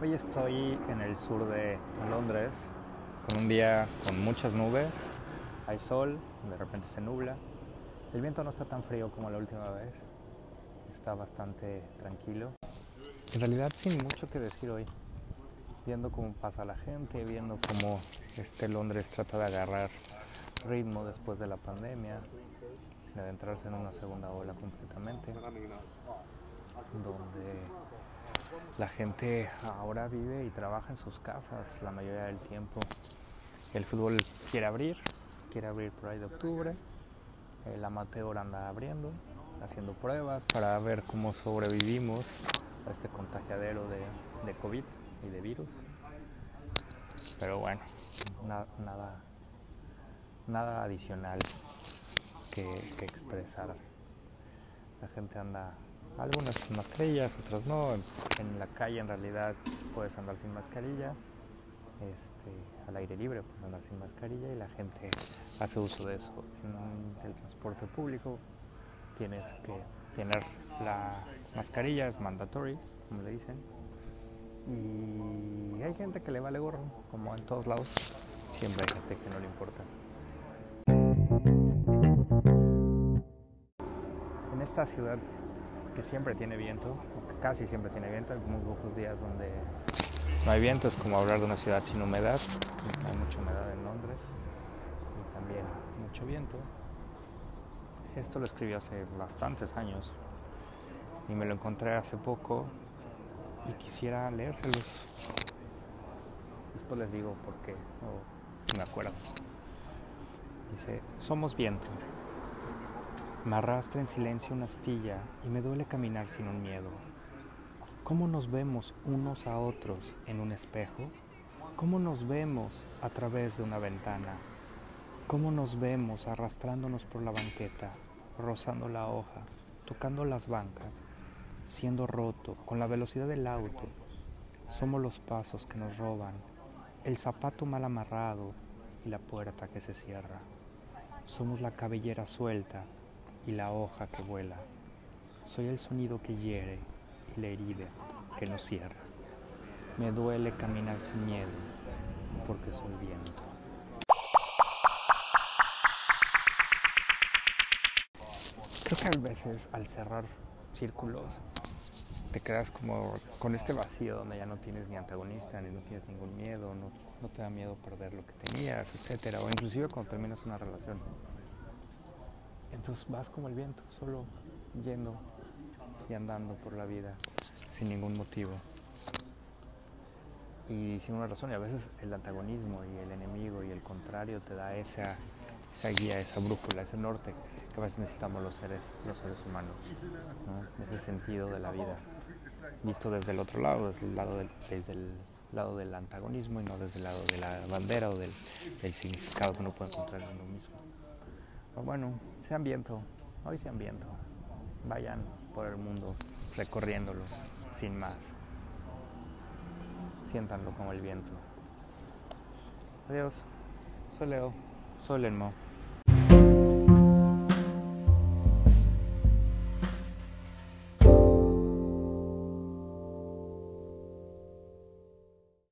Hoy estoy en el sur de Londres con un día con muchas nubes, hay sol, de repente se nubla, el viento no está tan frío como la última vez, está bastante tranquilo. En realidad sin mucho que decir hoy, viendo cómo pasa la gente, viendo cómo este Londres trata de agarrar ritmo después de la pandemia, sin adentrarse en una segunda ola completamente, donde la gente ahora vive y trabaja en sus casas la mayoría del tiempo. El fútbol quiere abrir, quiere abrir por ahí de octubre, el amateur anda abriendo, haciendo pruebas para ver cómo sobrevivimos a este contagiadero de, COVID y de virus. Pero bueno, na- nada, nada adicional que expresar. La gente anda, algunas con mascarillas, otras no. En, la calle en realidad puedes andar sin mascarilla. Este, al aire libre puedes andar sin mascarilla y la gente hace uso de eso. En el transporte público tienes que tener la mascarilla, es mandatory, como le dicen. Y hay gente que le vale gorro, como en todos lados. Siempre hay gente que no le importa. En esta ciudad que siempre tiene viento, casi siempre tiene viento, hay muy pocos días donde no hay viento, es como hablar de una ciudad sin humedad. Hay mucha humedad en Londres y también mucho viento. Esto lo escribí hace bastantes años y me lo encontré hace poco y quisiera leérselos. Después les digo por qué, o si me acuerdo. Dice, somos viento. Me arrastra en silencio una astilla y me duele caminar sin un miedo. ¿Cómo nos vemos unos a otros en un espejo? ¿Cómo nos vemos a través de una ventana? ¿Cómo nos vemos arrastrándonos por la banqueta, rozando la hoja, tocando las bancas, siendo roto con la velocidad del auto? Somos los pasos que nos roban, el zapato mal amarrado y la puerta que se cierra. Somos la cabellera suelta y la hoja que vuela. Soy el sonido que hiere y la herida que nos cierra. Me duele caminar sin miedo porque soy viento. Creo que a veces al cerrar círculos te quedas como con este vacío donde ya no tienes ni antagonista, ni no tienes ningún miedo, no, no te da miedo perder lo que tenías, etcétera, o inclusive cuando terminas una relación. Entonces vas como el viento, solo yendo y andando por la vida sin ningún motivo y sin una razón. Y a veces el antagonismo y el enemigo y el contrario te da esa, guía, esa brújula, ese norte que a veces necesitamos los seres, los seres humanos, ¿no? ese sentido de la vida, visto desde el otro lado, desde el lado del, desde el lado del antagonismo y no desde el lado de la bandera o del, del significado que uno puede encontrar en uno mismo. Pero bueno, sean viento, hoy sean viento, vayan por el mundo recorriéndolo sin más. Siéntanlo como el viento. Adiós, soy Leo, soy Lenmo.